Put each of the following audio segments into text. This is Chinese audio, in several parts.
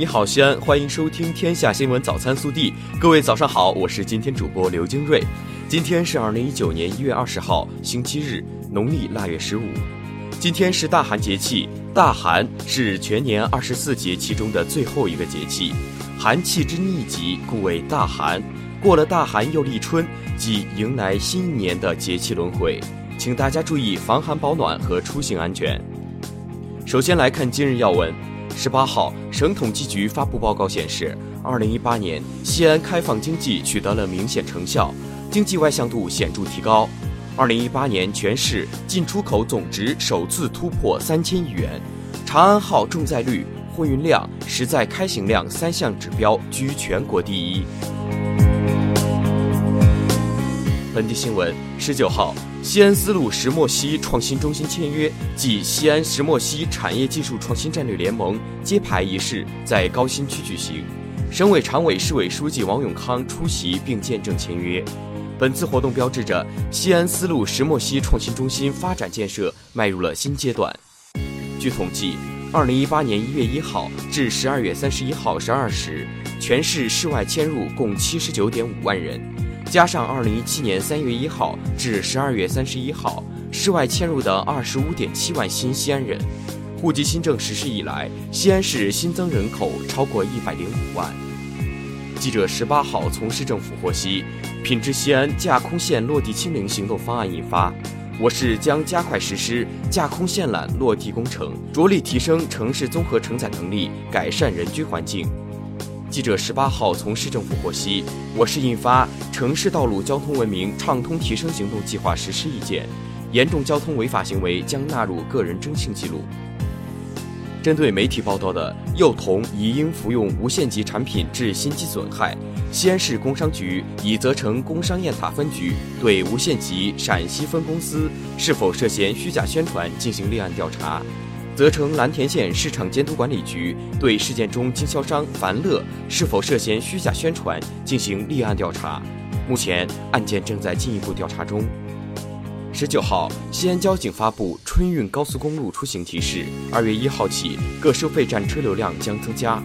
你好，西安，欢迎收听《天下新闻早餐速递》。各位早上好，我是今天主播刘金瑞。今天是二零一九年一月二十号，星期日，农历腊月十五。今天是大寒节气，大寒是全年二十四节气中的最后一个节气，寒气之逆极，故为大寒。过了大寒又立春，即迎来新一年的节气轮回，请大家注意防寒保暖和出行安全。首先来看今日要闻。十八号，省统计局发布报告显示，二零一八年西安开放经济取得了明显成效，经济外向度显著提高。二零一八年全市进出口总值首次突破三千亿元，长安号重载率、货运量、实在开行量三项指标居全国第一。本地新闻，十九号。西安丝路石墨烯创新中心签约暨西安石墨烯产业技术创新战略联盟揭牌仪式在高新区举行，省委常委、市委书记王永康出席并见证签约。本次活动标志着西安丝路石墨烯创新中心发展建设迈入了新阶段。据统计，二零一八年一月一号至十二月三十一号十二时，全市市外迁入共七十九点五万人。加上二零一七年三月一号至十二月三十一号市外迁入的二十五点七万新西安人，户籍新政实施以来，西安市新增人口超过一百零五万。记者十八号从市政府获悉，品质西安架空线落地清零行动方案印发，我市将加快实施架空线缆落地工程，着力提升城市综合承载能力，改善人居环境。记者十八号从市政府获悉，我市印发《城市道路交通文明畅通提升行动计划实施意见》，严重交通违法行为将纳入个人征信记录。针对媒体报道的幼童疑因服用无限极产品致心肌损害，西安市工商局已责成工商雁塔分局对无限极陕西分公司是否涉嫌虚假宣传进行立案调查。责成蓝田县市场监督管理局对事件中经销商凡乐是否涉嫌虚假宣传进行立案调查，目前案件正在进一步调查中。十九号，西安交警发布春运高速公路出行提示，二月一号起各收费站车流量将增加。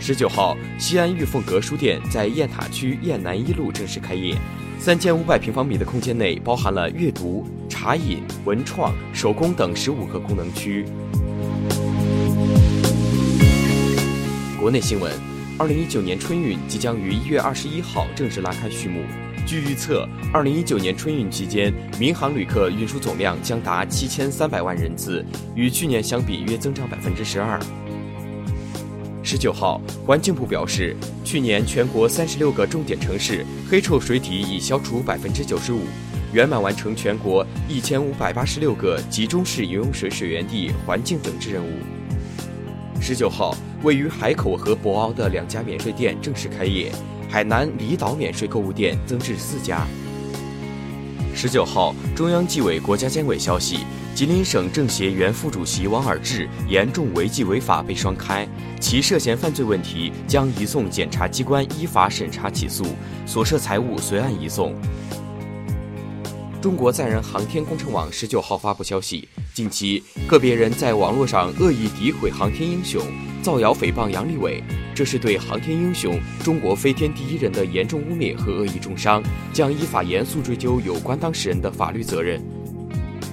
十九号，西安玉凤阁书店在雁塔区雁南一路正式开业。三千五百平方米的空间内，包含了阅读、茶饮、文创、手工等十五个功能区。国内新闻：二零一九年春运即将于一月二十一号正式拉开序幕。据预测，二零一九年春运期间，民航旅客运输总量将达七千三百万人次，与去年相比约增长百分之十二。十九号，环境部表示，去年全国三十六个重点城市黑臭水体已消除百分之九十五，圆满完成全国一千五百八十六个集中式饮用水水源地环境整治任务。十九号，位于海口和博鳌的两家免税店正式开业，海南离岛免税购物店增至四家。十九号，中央纪委国家监委消息。吉林省政协原副主席王尔志严重违纪违法被双开，其涉嫌犯罪问题将移送检察机关依法审查起诉，所涉财物随案移送。中国载人航天工程网十九号发布消息，近期个别人在网络上恶意诋毁航天英雄，造谣诽谤杨利伟，这是对航天英雄、中国飞天第一人的严重污蔑和恶意重伤，将依法严肃追究有关当事人的法律责任。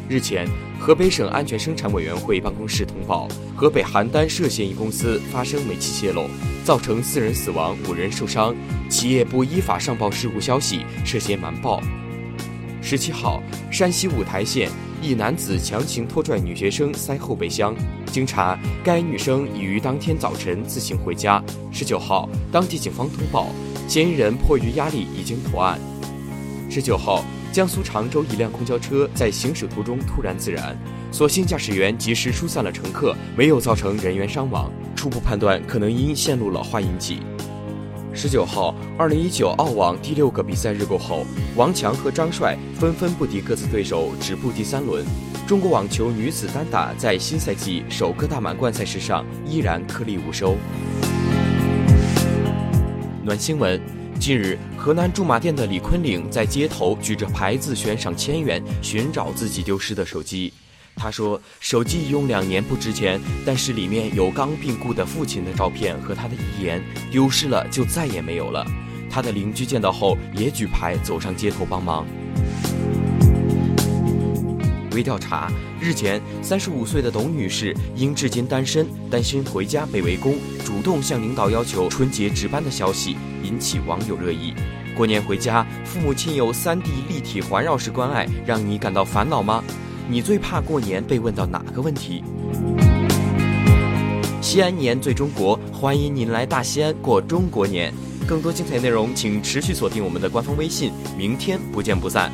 日前。河北省安全生产委员会办公室通报，河北邯郸涉嫌一公司发生煤气泄漏，造成四人死亡、五人受伤，企业不依法上报事故消息，涉嫌瞒报。十七号，山西五台县一男子强行拖拽女学生塞后备箱，经查，该女生已于当天早晨自行回家。十九号，当地警方通报，嫌疑人迫于压力已经投案。十九号。江苏常州一辆公交车在行驶途中突然自燃，所幸驾驶员及时疏散了乘客，没有造成人员伤亡。初步判断可能因线路老化引起。十九号，二零一九澳网第六个比赛日过后，王强和张帅纷纷不敌各自对手，止步第三轮。中国网球女子单打在新赛季首个大满贯赛事上依然颗粒无收。暖新闻。近日，河南驻马店的李坤岭在街头举着牌子悬赏千元寻找自己丢失的手机。他说，手机用两年不值钱，但是里面有刚病故的父亲的照片和他的遗言，丢失了就再也没有了。他的邻居见到后也举牌走上街头帮忙。微调查：日前，三十五岁的董女士因至今单身，担心回家被围攻，主动向领导要求春节值班的消息引起网友热议。过年回家，父母亲友三 D 立体环绕式关爱，让你感到烦恼吗？你最怕过年被问到哪个问题？西安年最中国，欢迎您来大西安过中国年。更多精彩内容，请持续锁定我们的官方微信。明天不见不散。